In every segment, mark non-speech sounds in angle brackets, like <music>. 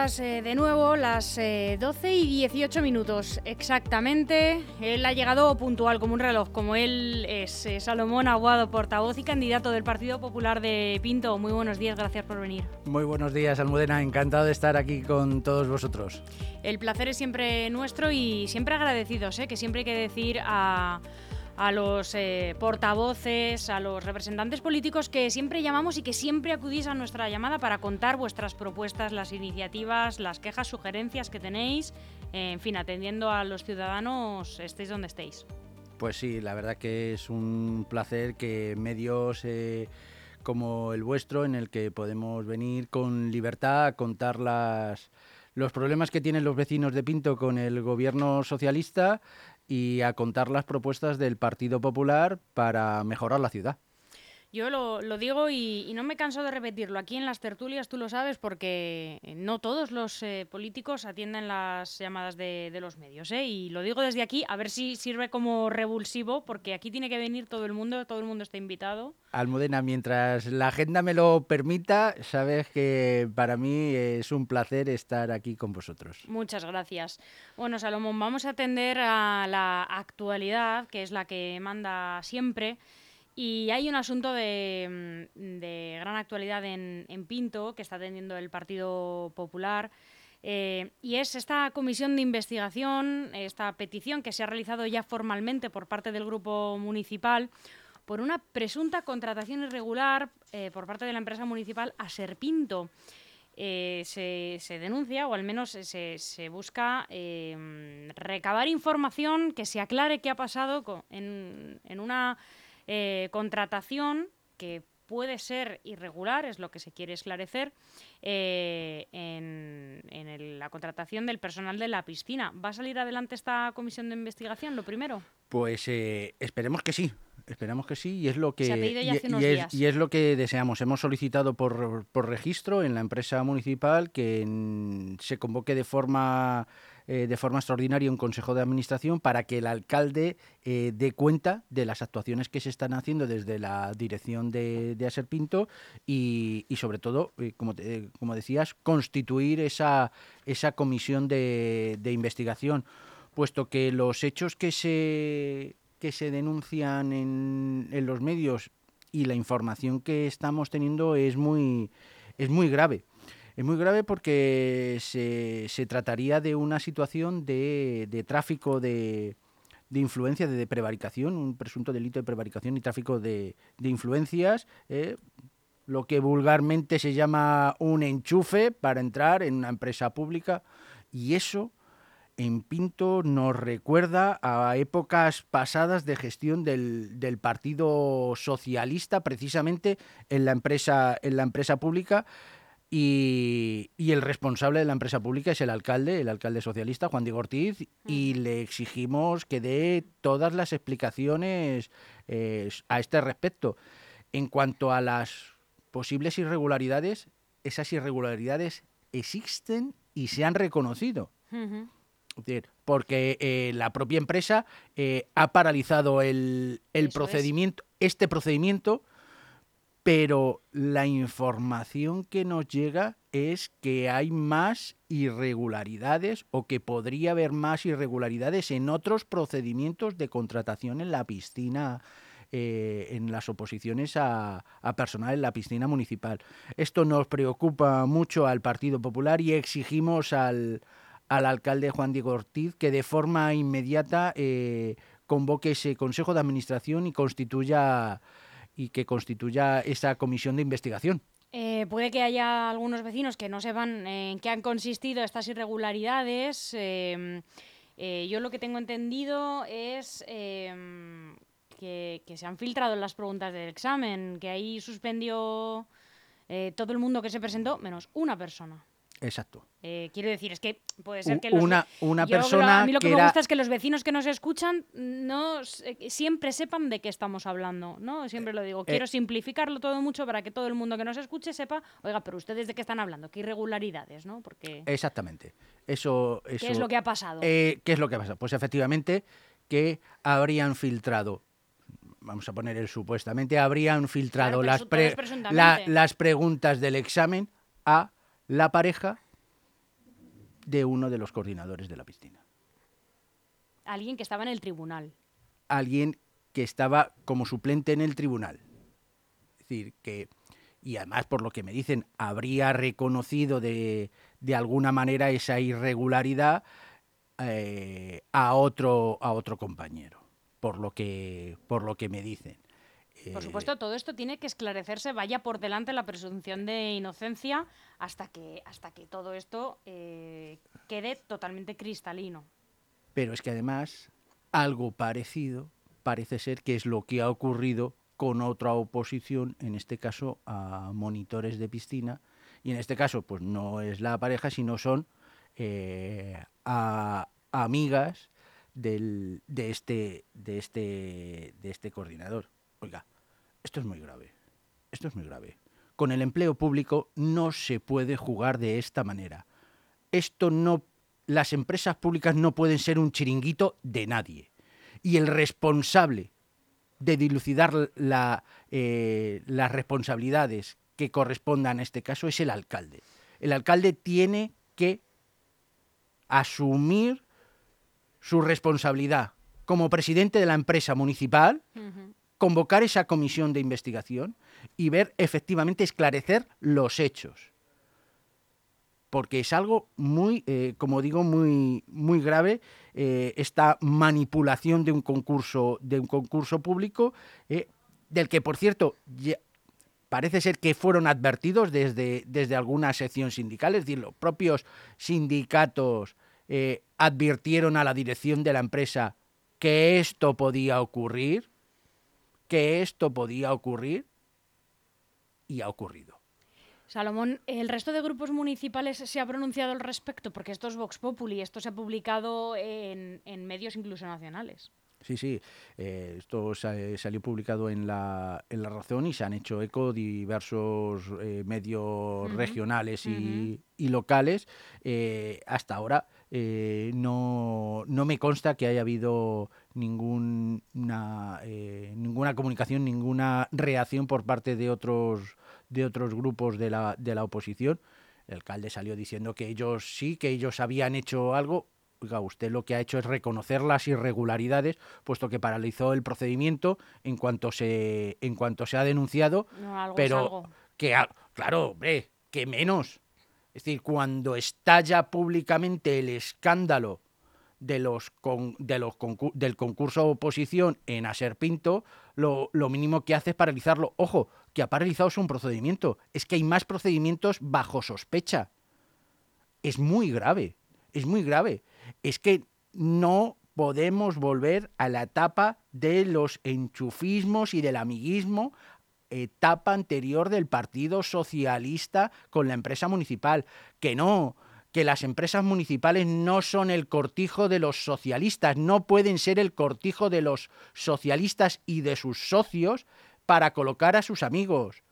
Eh, de nuevo, las 12 eh, y 18 minutos exactamente. Él ha llegado puntual como un reloj, como él es eh, Salomón Aguado, portavoz y candidato del Partido Popular de Pinto. Muy buenos días, gracias por venir. Muy buenos días, Almudena, encantado de estar aquí con todos vosotros. El placer es siempre nuestro y siempre agradecidos, que siempre hay que decir a a los eh, portavoces, a los representantes políticos que siempre llamamos y que siempre acudís a nuestra llamada para contar vuestras propuestas, las iniciativas, las quejas, sugerencias que tenéis, en fin, atendiendo a los ciudadanos, estéis donde estéis. Pues sí, la verdad que es un placer que medios eh, como el vuestro, en el que podemos venir con libertad a contar las, los problemas que tienen los vecinos de Pinto con el gobierno socialista, y a contar las propuestas del Partido Popular para mejorar la ciudad. Yo lo, digo y, no me canso de repetirlo. Aquí en las tertulias tú lo sabes porque no todos los eh, políticos atienden las llamadas de, los medios. ¿eh? Y lo digo desde aquí, a ver si sirve como revulsivo, porque aquí tiene que venir todo el mundo, todo el mundo está invitado. Almudena, mientras la agenda me lo permita, sabes que para mí es un placer estar aquí con vosotros. Muchas gracias. Bueno, Salomón, vamos a atender a la actualidad, que es la que manda siempre. Y hay un asunto de, mm, gran actualidad en, Pinto que está atendiendo el Partido Popular. Eh, y es esta comisión de investigación, esta petición que se ha realizado ya formalmente por parte del grupo municipal por una presunta contratación irregular eh, por parte de la empresa municipal a Serpinto. Eh, se, denuncia, o al menos se, se busca recabar información que se aclare qué ha pasado en, en una eh, contratación que puede ser irregular, es lo que se quiere esclarecer, eh, en, la contratación del personal de la piscina. ¿Va a salir adelante esta comisión de investigación, lo primero? Pues eh, esperemos que sí. Esperamos que sí y es lo que y, es, lo que deseamos. Hemos solicitado por, por registro en la empresa municipal que se convoque de forma eh, de forma extraordinaria un consejo de administración para que el alcalde eh, dé cuenta de las actuaciones que se están haciendo desde la dirección de, de y, y sobre todo, eh, como, como decías, constituir esa, esa comisión de, de investigación, puesto que los hechos que se, que se denuncian en, en los medios y la información que estamos teniendo es muy, es muy grave. Es muy grave porque se, se trataría de una situación de, de tráfico de, de influencia, de, prevaricación, un presunto delito de prevaricación y tráfico de, de influencias, eh, lo que vulgarmente se llama un enchufe para entrar en una empresa pública. Y eso en Pinto nos recuerda a épocas pasadas de gestión del, del, Partido Socialista, precisamente en la empresa, en la empresa pública, y, el responsable de la empresa pública es el alcalde, el alcalde socialista, Juan Diego Ortiz, y le exigimos que dé todas las explicaciones eh, a este respecto. En cuanto a las posibles irregularidades, esas irregularidades existen y se han reconocido. Porque eh, la propia empresa eh, ha paralizado el, procedimiento, este procedimiento pero la información que nos llega es que hay más irregularidades o que podría haber más irregularidades en otros procedimientos de contratación en la piscina. Eh, en las oposiciones a, personal en la piscina municipal. Esto nos preocupa mucho al Partido Popular y exigimos al, alcalde Juan Diego Ortiz que de forma inmediata eh, convoque ese Consejo de Administración y constituya y que constituya esa comisión de investigación. Eh, puede que haya algunos vecinos que no sepan en qué han consistido estas irregularidades. Em, eh, yo lo que tengo entendido es em, que, se han filtrado las preguntas del examen, que ahí suspendió eh, todo el mundo que se presentó, menos una persona. Exacto. Eh, quiero decir, es que puede ser que una, una persona. A mí lo que, me gusta es que los vecinos que nos escuchan no siempre sepan de qué estamos hablando, ¿no? Siempre lo digo. Eh, quiero simplificarlo todo mucho para que todo el mundo que nos escuche sepa, oiga, pero ustedes de qué están hablando, qué irregularidades, ¿no? Porque. Exactamente. Eso. eso ¿Qué es lo que ha pasado? Eh, ¿Qué es lo que ha pasado? Pues efectivamente que habrían filtrado vamos a poner el supuestamente, habrían filtrado las, las preguntas del examen a la pareja de uno de los coordinadores de la piscina. Alguien que estaba en el tribunal. Alguien que estaba como suplente en el tribunal. Es decir, que, y además por lo que me dicen, habría reconocido de, de alguna manera esa irregularidad eh, a, otro, a otro compañero, por lo que, por lo que me dicen. Por supuesto, todo esto tiene que esclarecerse, vaya por delante la presunción de inocencia hasta que, hasta que todo esto eh, quede totalmente cristalino. Pero es que además algo parecido parece ser que es lo que ha ocurrido con otra oposición, en este caso a monitores de piscina, y en este caso pues no es la pareja, sino son eh, a, amigas del, de, este, de, este, de este coordinador. Oiga, esto es muy grave. Esto es muy grave. Con el empleo público no se puede jugar de esta manera. Esto no, las empresas públicas no pueden ser un chiringuito de nadie. Y el responsable de dilucidar eh, las responsabilidades que correspondan a este caso es el alcalde. El alcalde tiene que asumir su responsabilidad como presidente de la empresa municipal, convocar esa comisión de investigación y ver efectivamente esclarecer los hechos. Porque es algo muy, eh, como digo, muy, muy grave eh, esta manipulación de un concurso, de un concurso público, eh, del que, por cierto, parece ser que fueron advertidos desde, desde alguna sección sindical, es decir, los propios sindicatos advirtieron a la dirección de la empresa que esto podía ocurrir, que esto podía ocurrir, y ha ocurrido. Salomón, ¿el resto de grupos municipales se ha pronunciado al respecto? Porque esto es Vox Populi, esto se ha publicado en, en medios incluso nacionales. Sí, sí, eh, esto salió publicado en la, en la Razón y se han hecho eco diversos eh, medios regionales y, y locales. Eh, hasta ahora no, no, me consta que haya habido ninguna, ninguna comunicación, ninguna reacción por parte de otros, de otros grupos de la, de la oposición. El alcalde salió diciendo que ellos sí, que ellos habían hecho algo oiga, usted lo que ha hecho es reconocer las irregularidades, puesto que paralizó el procedimiento en cuanto se, en cuanto se ha denunciado, pero que, claro, hombre, que menos. Es decir, cuando estalla públicamente el escándalo de los, de los del concurso oposición en Aserpinto, lo, lo mínimo que hace es paralizarlo. Ojo, que ha paralizado un procedimiento. Es que hay más procedimientos bajo sospecha. Es muy grave, es muy grave es que no podemos volver a la etapa de los enchufismos y del amiguismo, etapa anterior del Partido Socialista con la empresa municipal. Que no, que las empresas municipales no son el cortijo de los socialistas, no pueden ser el cortijo de los socialistas y de sus socios para colocar a sus amigos.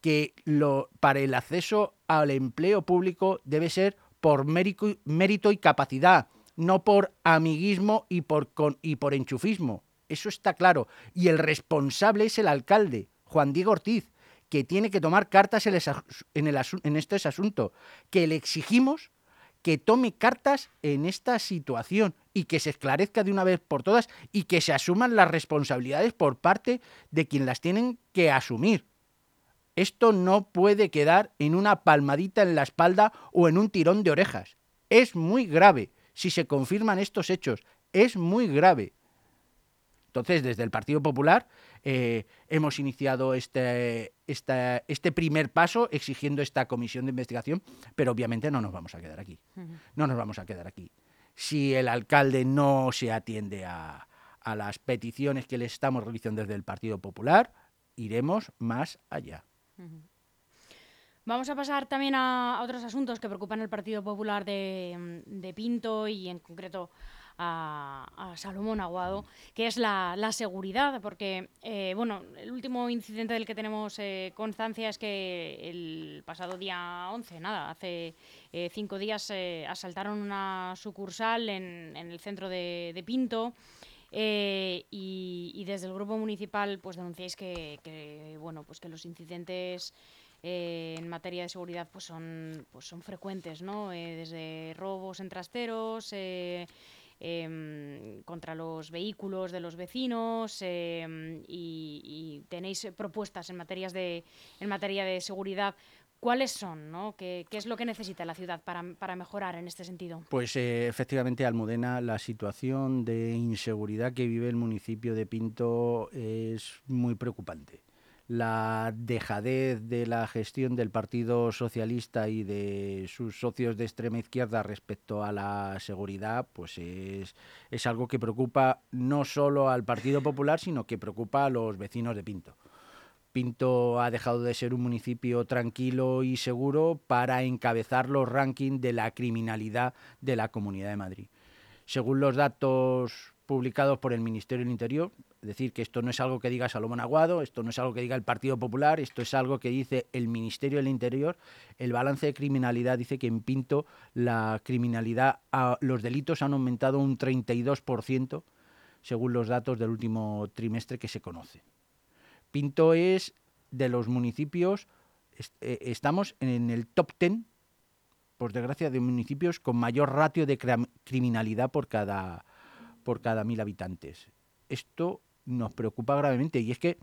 Que lo, para el acceso al empleo público debe ser por mérito y capacidad no por amiguismo y por, y por enchufismo. Eso está claro. Y el responsable es el alcalde, Juan Diego Ortiz, que tiene que tomar cartas en, el, en este asunto, que le exigimos que tome cartas en esta situación y que se esclarezca de una vez por todas y que se asuman las responsabilidades por parte de quien las tienen que asumir. Esto no puede quedar en una palmadita en la espalda o en un tirón de orejas. Es muy grave si se confirman estos hechos. Es muy grave. Entonces, desde el Partido Popular eh, hemos iniciado este, este primer paso exigiendo esta comisión de investigación, pero obviamente no nos vamos a quedar aquí. No nos vamos a quedar aquí. Si el alcalde no se atiende a, las peticiones que le estamos realizando desde el Partido Popular, iremos más allá. Vamos a pasar también a, otros asuntos que preocupan al Partido Popular de, Pinto y en concreto a, Salomón Aguado, que es la, seguridad, porque eh, bueno, el último incidente del que tenemos eh, constancia es que el pasado día 11, nada, hace eh, cinco días asaltaron una sucursal en, el centro de, Pinto. Y, desde el grupo municipal pues denunciáis que, bueno pues que los incidentes en materia de seguridad pues son pues son frecuentes no desde robos en trasteros em, contra los vehículos de los vecinos em, y, tenéis propuestas en materias de en materia de seguridad ¿Cuáles son? ¿no? ¿Qué, es lo que necesita la ciudad para, mejorar en este sentido? Pues eh, efectivamente, Almudena, la situación de inseguridad que vive el municipio de Pinto es muy preocupante. La dejadez de la gestión del Partido Socialista y de sus socios de extrema izquierda respecto a la seguridad, pues es, es algo que preocupa no solo al Partido Popular, sino que preocupa a los vecinos de Pinto. Pinto ha dejado de ser un municipio tranquilo y seguro para encabezar los rankings de la criminalidad de la Comunidad de Madrid. Según los datos publicados por el Ministerio del Interior, decir, que esto no es algo que diga Salomón Aguado, esto no es algo que diga el Partido Popular, esto es algo que dice el Ministerio del Interior, el balance de criminalidad dice que en Pinto la criminalidad, los delitos han aumentado un 32% según los datos del último trimestre que se conoce. Pinto es de los municipios, eh, estamos en el top 10, por desgracia, de municipios con mayor ratio de criminalidad por cada, por cada mil habitantes. Esto nos preocupa gravemente y es que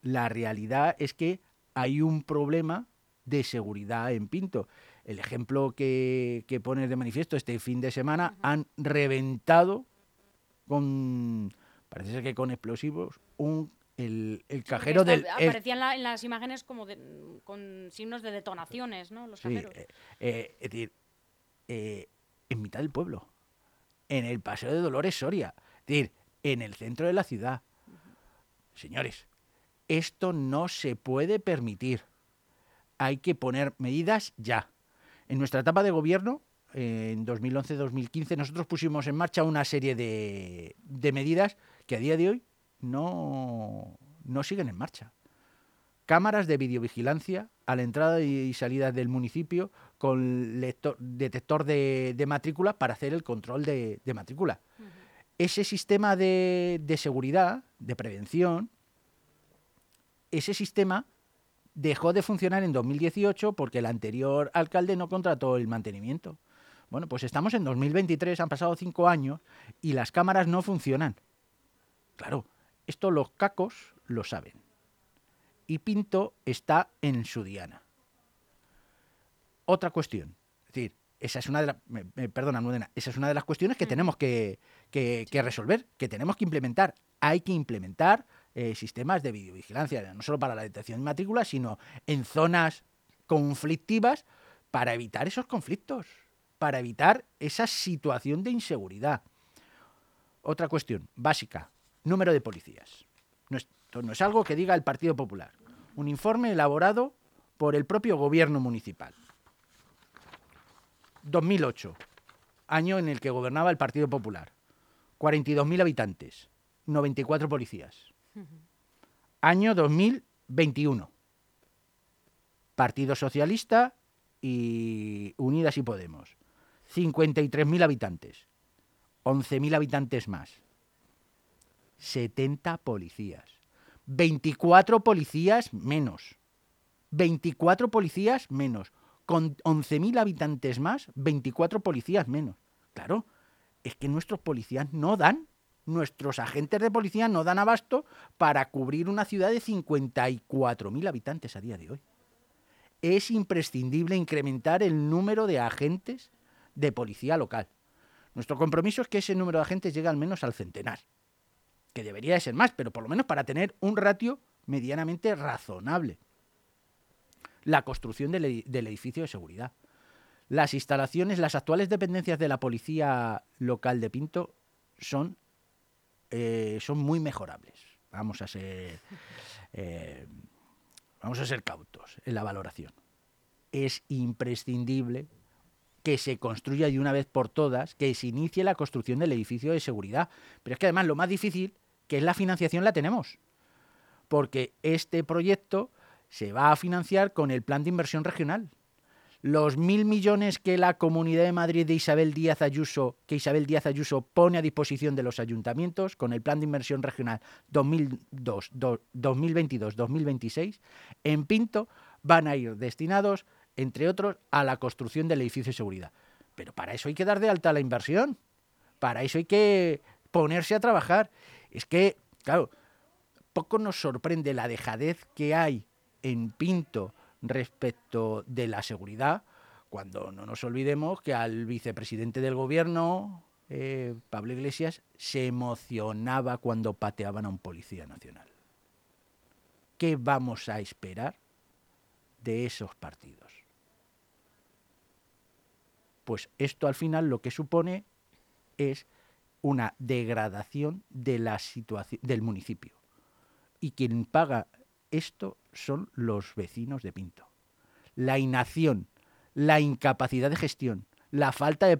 la realidad es que hay un problema de seguridad en Pinto. El ejemplo que, que pones de manifiesto este fin de semana han reventado con, parece ser que con explosivos, un el, cajero del... Aparecían en, las imágenes como con signos de detonaciones, ¿no? Los cajeros. Eh, eh, es decir, eh, en mitad del pueblo, en el Paseo de Dolores Soria, es decir, en el centro de la ciudad. Señores, esto no se puede permitir. Hay que poner medidas ya. En nuestra etapa de gobierno, en 2011-2015, nosotros pusimos en marcha una serie de, de medidas que a día de hoy no, no siguen en marcha. Cámaras de videovigilancia a la entrada y salida del municipio con detector de, matrícula para hacer el control de, matrícula. Ese sistema de, seguridad, de prevención, ese sistema dejó de funcionar en 2018 porque el anterior alcalde no contrató el mantenimiento. Bueno, pues estamos en 2023, han pasado cinco años y las cámaras no funcionan. Claro, esto los cacos lo saben. Y Pinto está en su diana. Otra cuestión. Es decir, esa es una de las. Perdona, esa es una de las cuestiones que tenemos que, resolver, que tenemos que implementar. Hay que implementar eh, sistemas de videovigilancia, no solo para la detección de matrícula, sino en zonas conflictivas para evitar esos conflictos, para evitar esa situación de inseguridad. Otra cuestión básica, número de policías. No esto no es algo que diga el Partido Popular. Un informe elaborado por el propio gobierno municipal. 2008, año en el que gobernaba el Partido Popular. 42.000 habitantes, 94 policías. Año 2021. Partido Socialista y Unidas y Podemos. 53.000 habitantes. 11.000 habitantes más. 70 policías. 24 policías menos. 24 policías menos. Con 11.000 habitantes más, 24 policías menos. Claro, es que nuestros policías no dan, nuestros agentes de policía no dan abasto para cubrir una ciudad de 54.000 habitantes a día de hoy. Es imprescindible incrementar el número de agentes de policía local. Nuestro compromiso es que ese número de agentes llegue al menos al centenar que debería de ser más, pero por lo menos para tener un ratio medianamente razonable. La construcción del, edificio de seguridad. Las instalaciones, las actuales dependencias de la policía local de Pinto son, eh, son muy mejorables. Vamos a ser <laughs> eh, vamos a ser cautos en la valoración. Es imprescindible que se construya de una vez por todas, que se inicie la construcción del edificio de seguridad. Pero es que además lo más difícil que es la financiación, la tenemos. Porque este proyecto se va a financiar con el plan de inversión regional. los mil millones que la Comunidad de Madrid de Isabel Díaz Ayuso, que Isabel Díaz Ayuso pone a disposición de los ayuntamientos con el Plan de Inversión Regional 2022-2026, en Pinto van a ir destinados, entre otros, a la construcción del edificio de seguridad. Pero para eso hay que dar de alta la inversión. Para eso hay que ponerse a trabajar. Es que, claro, poco nos sorprende la dejadez que hay en Pinto respecto de la seguridad, cuando no nos olvidemos que al vicepresidente del gobierno, eh, Pablo Iglesias, se emocionaba cuando pateaban a un policía nacional. ¿Qué vamos a esperar de esos partidos? Pues esto al final lo que supone es una degradación de la situación del municipio. Y quien paga esto son los vecinos de Pinto. La inacción, la incapacidad de gestión, la falta de,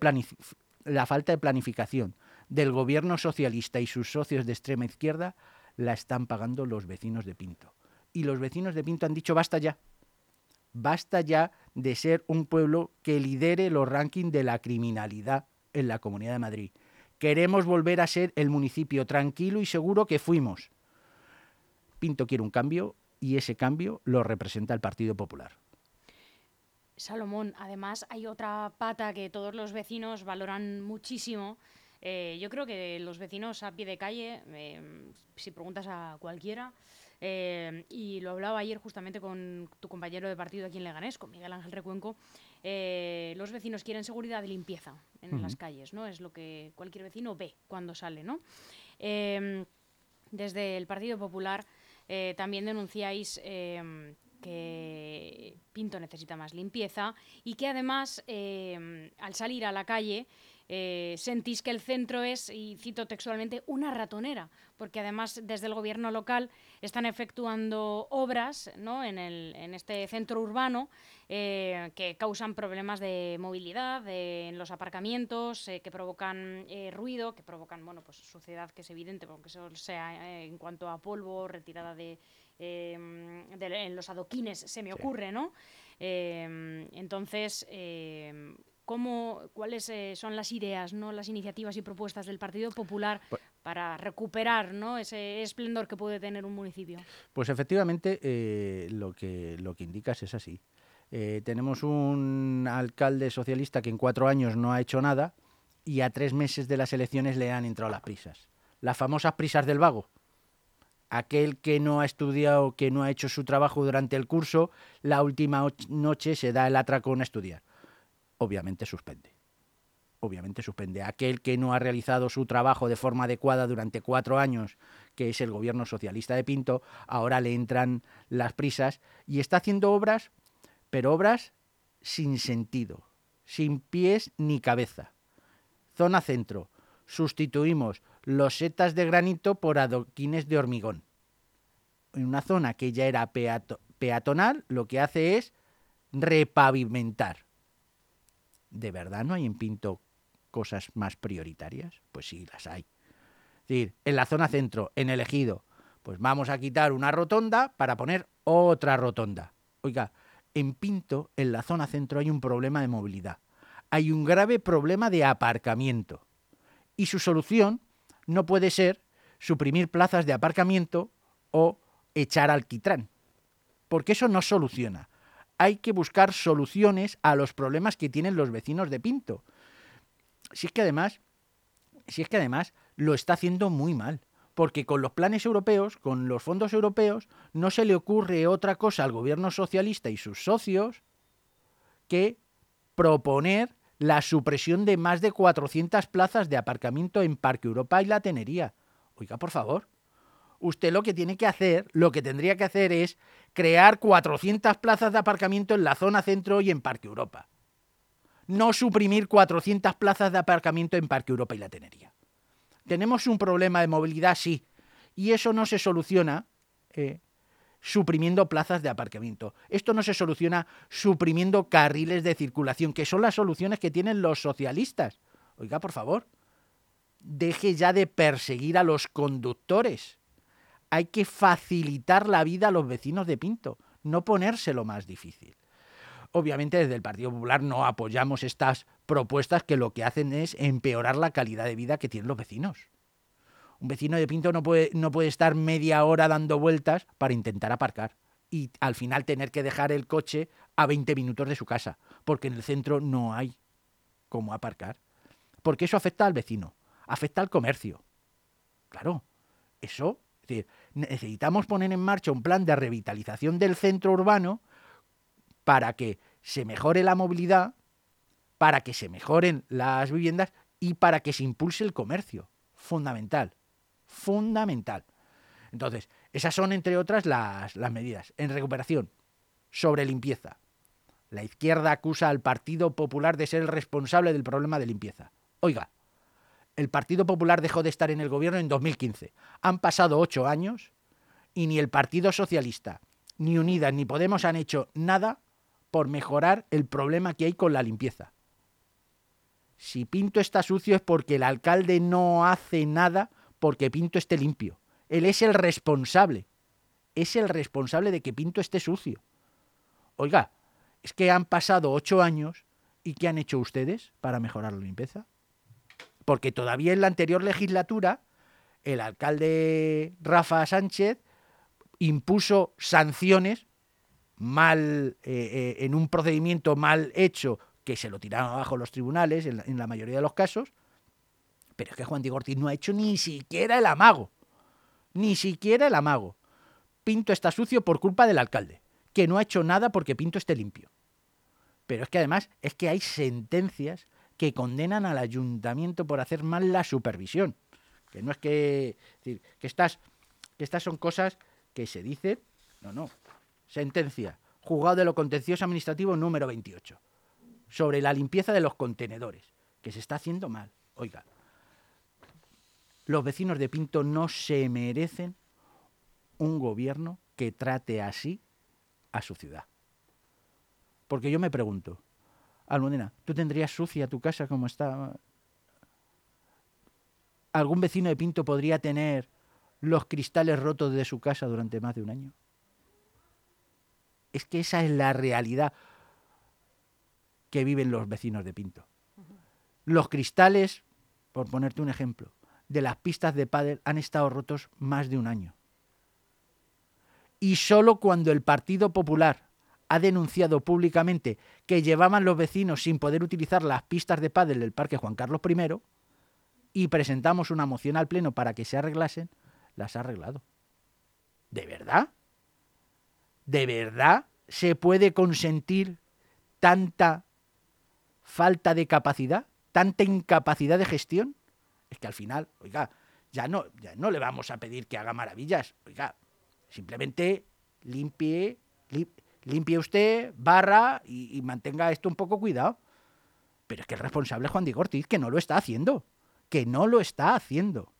la falta de planificación del gobierno socialista y sus socios de extrema izquierda la están pagando los vecinos de Pinto. Y los vecinos de Pinto han dicho basta ya. Basta ya de ser un pueblo que lidere los rankings de la criminalidad en la Comunidad de Madrid. Queremos volver a ser el municipio tranquilo y seguro que fuimos. Pinto quiere un cambio y ese cambio lo representa el Partido Popular. Salomón, además hay otra pata que todos los vecinos valoran muchísimo. Eh, yo creo que los vecinos a pie de calle, eh, si preguntas a cualquiera, eh, y lo hablaba ayer justamente con tu compañero de partido aquí en Leganés, con Miguel Ángel Recuenco, los vecinos quieren seguridad y limpieza en las calles, ¿no? Es lo que cualquier vecino ve cuando sale, ¿no? desde el Partido Popular eh, también denunciáis em, que Pinto necesita más limpieza y que además em, al salir a la calle eh, sentís que el centro es, y cito textualmente, una ratonera, porque además desde el gobierno local están efectuando obras ¿no? en, el, en este centro urbano eh, que causan problemas de movilidad en los aparcamientos, que provocan ruido, que provocan bueno, pues, suciedad que es evidente, porque eso sea en cuanto a polvo, retirada de, em, en los adoquines, se me ocurre, ¿no? Em, entonces, em, ¿cómo, ¿cuáles eh, son las ideas, ¿no? las iniciativas y propuestas del Partido Popular pues para recuperar ¿no? ese esplendor que puede tener un municipio? Pues efectivamente eh, lo, que, lo que indicas es así. Eh, tenemos un alcalde socialista que en cuatro años no ha hecho nada y a tres meses de las elecciones le han entrado las prisas. Las famosas prisas del vago aquel que no ha estudiado, que no ha hecho su trabajo durante el curso, la última noche se da el atracón a estudiar. Obviamente suspende. Obviamente suspende. Aquel que no ha realizado su trabajo de forma adecuada durante cuatro años, que es el gobierno socialista de Pinto, ahora le entran las prisas y está haciendo obras, pero obras sin sentido, sin pies ni cabeza. Zona centro. Sustituimos los setas de granito por adoquines de hormigón. En una zona que ya era peatonal, lo que hace es repavimentar. ¿De verdad no hay en Pinto cosas más prioritarias? Pues sí, las hay. Es decir, en la zona centro, en el ejido, pues vamos a quitar una rotonda para poner otra rotonda. Oiga, en Pinto, en la zona centro, hay un problema de movilidad. Hay un grave problema de aparcamiento. Y su solución no puede ser suprimir plazas de aparcamiento o echar alquitrán, porque eso no soluciona. Hay que buscar soluciones a los problemas que tienen los vecinos de Pinto. Si es que además, es que además lo está haciendo muy mal, porque con los planes europeos, con los fondos europeos, no se le ocurre otra cosa al gobierno socialista y sus socios que proponer la supresión de más de 400 plazas de aparcamiento en Parque Europa y la Tenería. Oiga, por favor, usted lo que tiene que hacer, lo que tendría que hacer es crear 400 plazas de aparcamiento en la zona centro y en Parque Europa. No suprimir 400 plazas de aparcamiento en Parque Europa y la Tenería. Tenemos un problema de movilidad, sí, y eso no se soluciona eh, suprimiendo plazas de aparcamiento. Esto no se soluciona suprimiendo carriles de circulación, que son las soluciones que tienen los socialistas. Oiga, por favor, deje ya de perseguir a los conductores. Hay que facilitar la vida a los vecinos de Pinto, no ponérselo más difícil. obviamente desde el Partido Popular no apoyamos estas propuestas que lo que hacen es empeorar la calidad de vida que tienen los vecinos. Un vecino de Pinto no puede, no puede estar media hora dando vueltas para intentar aparcar y al final tener que dejar el coche a 20 minutos de su casa, porque en el centro no hay cómo aparcar. Porque eso afecta al vecino, afecta al comercio. Claro, eso, es decir, necesitamos poner en marcha un plan de revitalización del centro urbano para que se mejore la movilidad, para que se mejoren las viviendas y para que se impulse el comercio. Fundamental, fundamental. Entonces, esas son, entre otras, las, las medidas. En recuperación, sobre limpieza. La izquierda acusa al Partido Popular de ser el responsable del problema de limpieza. Oiga, el Partido Popular dejó de estar en el gobierno en 2015. Han pasado ocho años y ni el Partido Socialista, ni Unidas, ni Podemos han hecho nada por mejorar el problema que hay con la limpieza. Si Pinto está sucio es porque el alcalde no hace nada porque Pinto esté limpio. Él es el responsable. Es el responsable de que Pinto esté sucio. Oiga, es que han pasado ocho años y ¿qué han hecho ustedes para mejorar la limpieza? Porque todavía en la anterior legislatura el alcalde Rafa Sánchez impuso sanciones mal eh, eh, en un procedimiento mal hecho que se lo tiraron abajo los tribunales en la, en la mayoría de los casos, pero es que Juan Diego Ortiz no ha hecho ni siquiera el amago, ni siquiera el amago. Pinto está sucio por culpa del alcalde, que no ha hecho nada porque Pinto esté limpio. Pero es que además es que hay sentencias que condenan al ayuntamiento por hacer mal la supervisión. Que no es que, decir, que estas, que estas son cosas que se dicen, no, no. Sentencia, juzgado de lo contencioso administrativo número 28, sobre la limpieza de los contenedores, que se está haciendo mal. Oiga, los vecinos de Pinto no se merecen un gobierno que trate así a su ciudad. Porque yo me pregunto, Almudena, ¿tú tendrías sucia tu casa como está? ¿Algún vecino de Pinto podría tener los cristales rotos de su casa durante más de un año? Es que esa es la realidad que viven los vecinos de Pinto. Los cristales, por ponerte un ejemplo, de las pistas de pádel han estado rotos más de un año. Y solo cuando el Partido Popular ha denunciado públicamente que llevaban los vecinos sin poder utilizar las pistas de pádel del Parque Juan Carlos I y presentamos una moción al Pleno para que se arreglasen, las ha arreglado. ¿De verdad? ¿De verdad se puede consentir tanta falta de capacidad, tanta incapacidad de gestión? Es que al final, oiga, ya no, ya no le vamos a pedir que haga maravillas, oiga, simplemente limpie, limpie usted, barra y, y, mantenga esto un poco cuidado. Pero es que el responsable es Juan Diego Ortiz, que no lo está haciendo, que no lo está haciendo.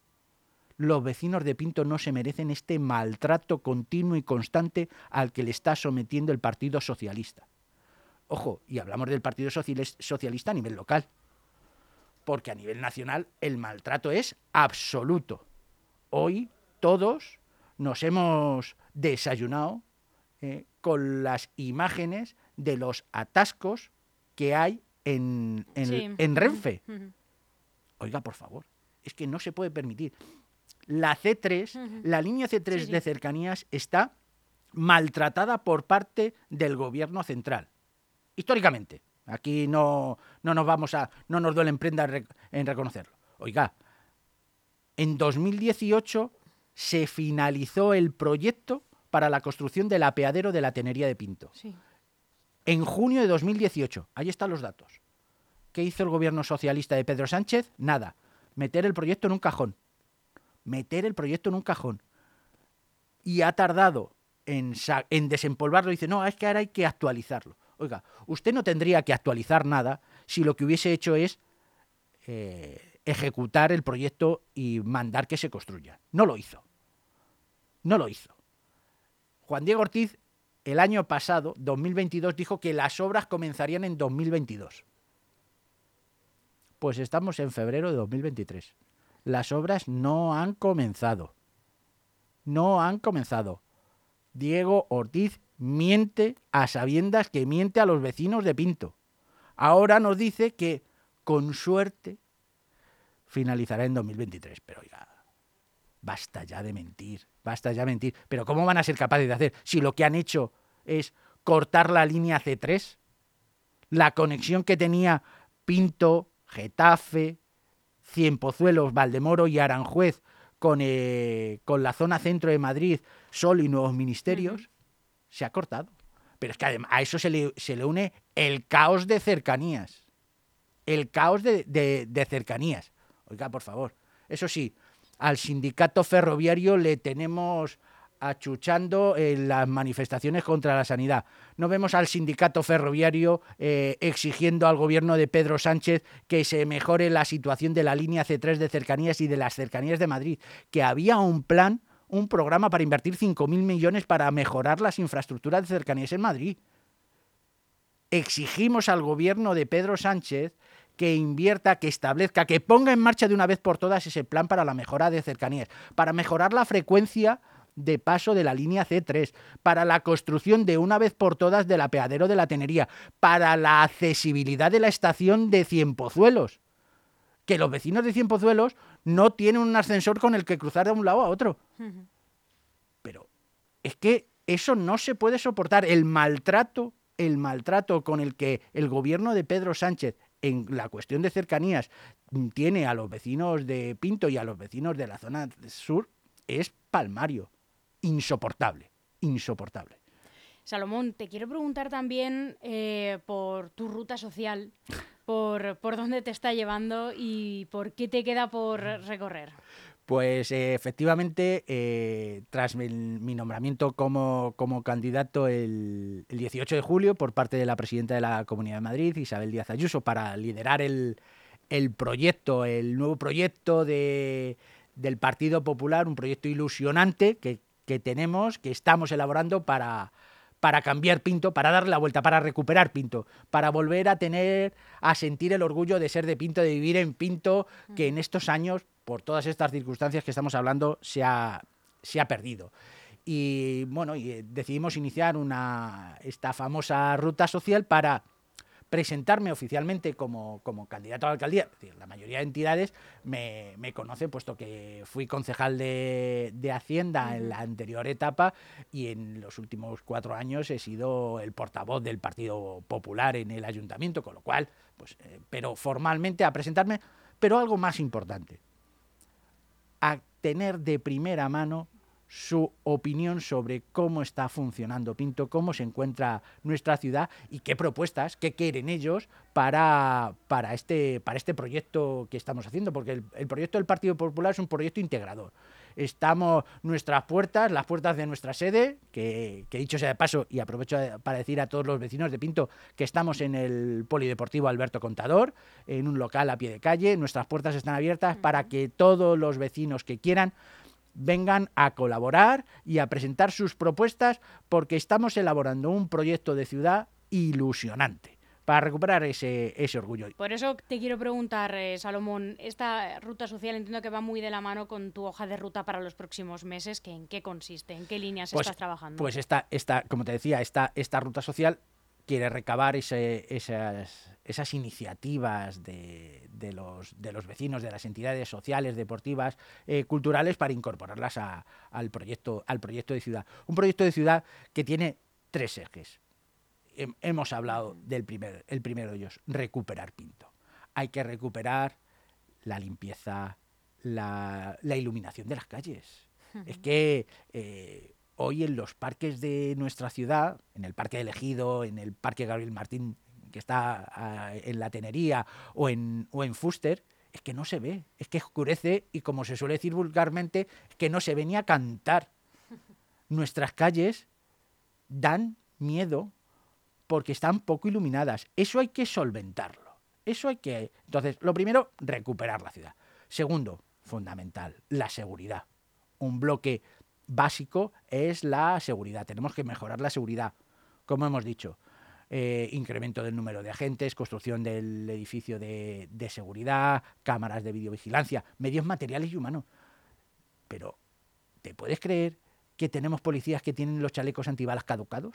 Los vecinos de Pinto no se merecen este maltrato continuo y constante al que le está sometiendo el Partido Socialista. Ojo, y hablamos del Partido Socialista a nivel local, porque a nivel nacional el maltrato es absoluto. Hoy todos nos hemos desayunado eh, con las imágenes de los atascos que hay en, en, sí. en Renfe. Uh -huh. Oiga, por favor, es que no se puede permitir. La C3, uh -huh. la línea C3 sí, sí. de cercanías está maltratada por parte del gobierno central. Históricamente. Aquí no, no nos vamos a. no nos duele en prenda en reconocerlo. Oiga, en 2018 se finalizó el proyecto para la construcción del apeadero de la Tenería de Pinto. Sí. En junio de 2018, ahí están los datos. ¿Qué hizo el gobierno socialista de Pedro Sánchez? Nada. Meter el proyecto en un cajón. Meter el proyecto en un cajón. Y ha tardado en, en desempolvarlo. Dice, no, es que ahora hay que actualizarlo. Oiga, usted no tendría que actualizar nada si lo que hubiese hecho es eh, ejecutar el proyecto y mandar que se construya. No lo hizo. No lo hizo. Juan Diego Ortiz el año pasado, 2022, dijo que las obras comenzarían en 2022. Pues estamos en febrero de 2023. Las obras no han comenzado. No han comenzado. Diego Ortiz miente a sabiendas que miente a los vecinos de Pinto. Ahora nos dice que con suerte finalizará en 2023. Pero oiga, basta ya de mentir, basta ya de mentir. Pero ¿cómo van a ser capaces de hacer si lo que han hecho es cortar la línea C3? La conexión que tenía Pinto, Getafe, Cienpozuelos, Valdemoro y Aranjuez con, eh, con la zona centro de Madrid, Sol y nuevos ministerios, se ha cortado. Pero es que además a eso se le, se le une el caos de cercanías. El caos de, de cercanías. Oiga, por favor. Eso sí, al sindicato ferroviario le tenemos achuchando en las manifestaciones contra la sanidad. No vemos al sindicato ferroviario eh, exigiendo al gobierno de Pedro Sánchez que se mejore la situación de la línea C3 de cercanías y de las cercanías de Madrid, que había un plan, un programa para invertir 5.000 millones para mejorar las infraestructuras de cercanías en Madrid. Exigimos al gobierno de Pedro Sánchez que invierta, que establezca, que ponga en marcha de una vez por todas ese plan para la mejora de cercanías, para mejorar la frecuencia de paso de la línea C3, para la construcción de una vez por todas del apeadero de la Tenería, para la accesibilidad de la estación de Cienpozuelos. Que los vecinos de Cienpozuelos no tienen un ascensor con el que cruzar de un lado a otro. Pero es que eso no se puede soportar. El maltrato, el maltrato con el que el gobierno de Pedro Sánchez en la cuestión de cercanías tiene a los vecinos de Pinto y a los vecinos de la zona sur es palmario insoportable, insoportable. Salomón, te quiero preguntar también eh, por tu ruta social, por, por dónde te está llevando y por qué te queda por recorrer. Pues eh, efectivamente, eh, tras mi, nombramiento como, como candidato el, 18 de julio por parte de la presidenta de la Comunidad de Madrid, Isabel Díaz Ayuso, para liderar el, el proyecto, el nuevo proyecto de, del Partido Popular, un proyecto ilusionante que, que tenemos, que estamos elaborando para, para cambiar Pinto, para darle la vuelta, para recuperar Pinto, para volver a tener, a sentir el orgullo de ser de Pinto, de vivir en Pinto, que en estos años, por todas estas circunstancias que estamos hablando, se ha, se ha perdido. Y bueno, eh, decidimos iniciar una, esta famosa ruta social para presentarme oficialmente como, candidato a la alcaldía. la mayoría de entidades me, me conocen, puesto que fui concejal de, Hacienda en la anterior etapa y en los últimos cuatro años he sido el portavoz del Partido Popular en el ayuntamiento, con lo cual, pues, eh, pero formalmente a presentarme, pero algo más importante, a tener de primera mano su opinión sobre cómo está funcionando Pinto, cómo se encuentra nuestra ciudad y qué propuestas, qué quieren ellos para, para, este, para este proyecto que estamos haciendo, porque el, proyecto del Partido Popular es un proyecto integrador. Estamos nuestras puertas, las puertas de nuestra sede, que, que dicho sea de paso, y aprovecho para decir a todos los vecinos de Pinto que estamos en el Polideportivo Alberto Contador, en un local a pie de calle. Nuestras puertas están abiertas para que todos los vecinos que quieran vengan a colaborar y a presentar sus propuestas porque estamos elaborando un proyecto de ciudad ilusionante para recuperar ese, ese orgullo. Por eso te quiero preguntar, eh, Salomón, esta ruta social entiendo que va muy de la mano con tu hoja de ruta para los próximos meses, que ¿en qué consiste? ¿En qué líneas pues, estás trabajando? Pues esta, esta, como te decía, esta, esta ruta social quiere recabar ese, esas, esas iniciativas de, de, los, de los vecinos, de las entidades sociales, deportivas, eh, culturales, para incorporarlas al, proyecto, al proyecto de ciudad. Un proyecto de ciudad que tiene tres ejes. Hemos hablado del primer, el primero de ellos, recuperar Pinto. Hay que recuperar la limpieza, la, iluminación de las calles. Es que eh, hoy en los parques de nuestra ciudad, en el Parque de Ejido, en el Parque Gabriel Martín, que está ah, en la Tenería, o en, o en Fuster, es que no se ve, es que oscurece y como se suele decir vulgarmente, es que no se ve ni a cantar. Nuestras calles dan miedo porque están poco iluminadas. Eso hay que solventarlo. Eso hay que... Entonces, lo primero, recuperar la ciudad. Segundo, fundamental, la seguridad. Un bloque básico es la seguridad. Tenemos que mejorar la seguridad, como hemos dicho. Eh, incremento del número de agentes, construcción del edificio de, seguridad, cámaras de videovigilancia, medios materiales y humanos. Pero, ¿te puedes creer que tenemos policías que tienen los chalecos antibalas caducados?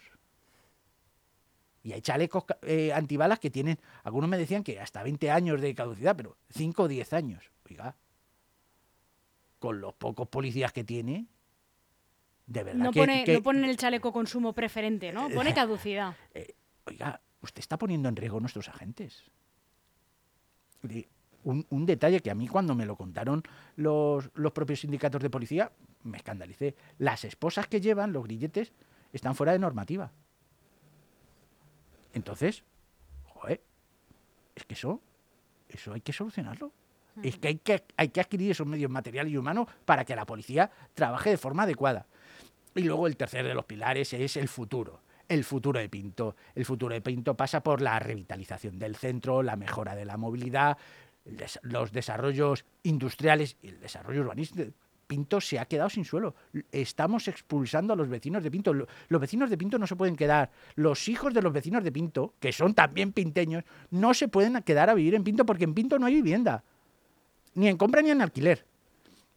Y hay chalecos eh, antibalas que tienen, algunos me decían que hasta 20 años de caducidad, pero 5 o 10 años. Oiga, con los pocos policías que tiene, de verdad no que, pone, que- no pone el chaleco consumo preferente, ¿no? Pone caducidad. <laughs> eh, oiga, usted está poniendo en riesgo a nuestros agentes. Un, un detalle que a mí cuando me lo contaron los, los propios sindicatos de policía, me escandalicé. Las esposas que llevan los grilletes están fuera de normativa. Entonces, joder, es que eso, eso hay que solucionarlo. Es que hay, que hay que adquirir esos medios materiales y humanos para que la policía trabaje de forma adecuada. Y luego el tercer de los pilares es el futuro. El futuro de Pinto. El futuro de Pinto pasa por la revitalización del centro, la mejora de la movilidad, los desarrollos industriales y el desarrollo urbanístico. Pinto se ha quedado sin suelo. Estamos expulsando a los vecinos de Pinto. Lo- Los vecinos de Pinto no se pueden quedar. Los hijos de los vecinos de Pinto, que son también pinteños, no se pueden quedar a vivir en Pinto porque en Pinto no hay vivienda. Ni en compra ni en alquiler.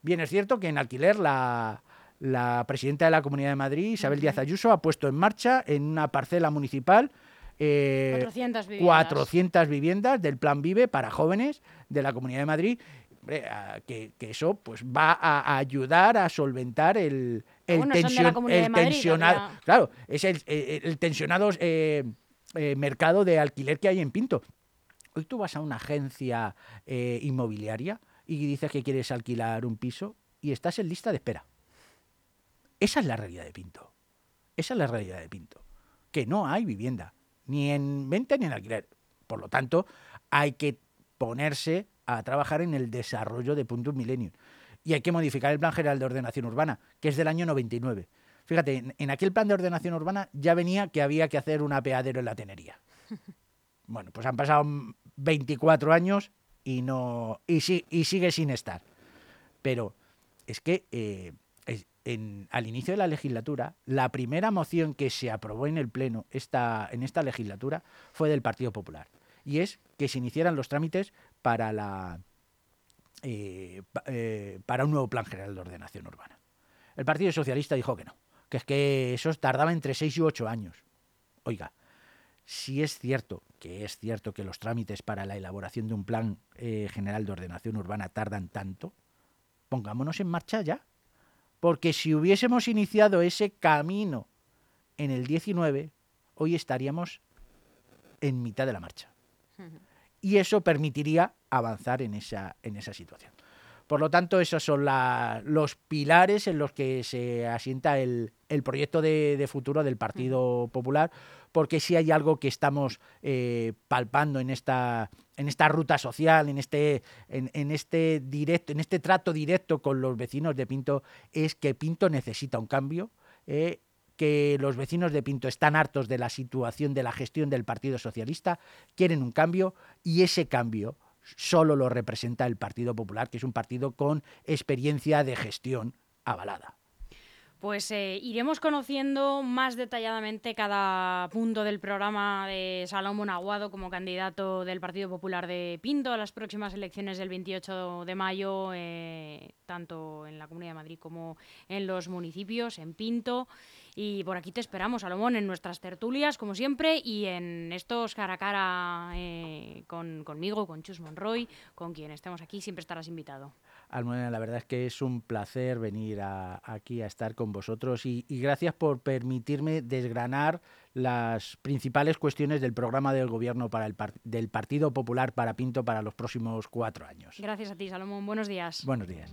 Bien, es cierto que en alquiler la, la presidenta de la Comunidad de Madrid, Isabel Díaz Ayuso, ha puesto en marcha en una parcela municipal eh, 400 viviendas. 400 viviendas del Plan Vive para jóvenes de la Comunidad de Madrid. Que, que eso pues va a, ayudar a solventar el, el, bueno, tension- Madrid, tensionado. Claro, es el, el- el tensionado eh, eh, mercado de alquiler que hay en Pinto. Hoy tú vas a una agencia eh, inmobiliaria y dices que quieres alquilar un piso y estás en lista de espera. Esa es la realidad de Pinto. Esa es la realidad de Pinto. Que no hay vivienda, ni en venta ni en alquiler. Por lo tanto, hay que ponerse a trabajar en el desarrollo de Puntos Millennium. Y hay que modificar el Plan General de Ordenación Urbana, que es del año 99. Fíjate, en, en aquel plan de ordenación urbana ya venía que había que hacer un apeadero en la tenería. <laughs> Bueno, pues han pasado 24 años y no y, y sigue sin estar. Pero es que eh, al inicio de la legislatura, la primera moción que se aprobó en el Pleno esta, en esta legislatura fue del Partido Popular. Y es que se iniciaran los trámites para, la, eh, eh, para un nuevo Plan General de Ordenación Urbana. El Partido Socialista dijo que no, que es que eso tardaba entre 6 y 8 años. Oiga, si es cierto, que es cierto que los trámites para la elaboración de un plan eh, general de ordenación urbana tardan tanto, pongámonos en marcha ya. Porque si hubiésemos iniciado ese camino en el 19, hoy estaríamos en mitad de la marcha. Y eso permitiría avanzar en esa, en esa situación. Por lo tanto, esos son la- los pilares en los que se asienta el, el proyecto de, de futuro del Partido Popular, porque si hay algo que estamos eh, palpando en esta, en esta ruta social, en este, en, en este directo, en este trato directo con los vecinos de Pinto, es que Pinto necesita un cambio. eh, que los vecinos de Pinto están hartos de la situación de la gestión del Partido Socialista, quieren un cambio y ese cambio solo lo representa el Partido Popular, que es un partido con experiencia de gestión avalada. Pues eh, iremos conociendo más detalladamente cada punto del programa de Salomón Aguado como candidato del Partido Popular de Pinto a las próximas elecciones del 28 de mayo, eh, tanto en la Comunidad de Madrid como en los municipios, en Pinto. Y por aquí te esperamos, Salomón, en nuestras tertulias, como siempre, y en estos cara a cara eh, con, conmigo, con Chus Monroy, con quien estemos aquí, siempre estarás invitado. Almudena, la verdad es que es un placer venir a- aquí a estar con vosotros y, y gracias por permitirme desgranar las principales cuestiones del programa del gobierno para el par- del Partido Popular para Pinto para los próximos cuatro años. Gracias a ti, Salomón. Buenos días. Buenos días.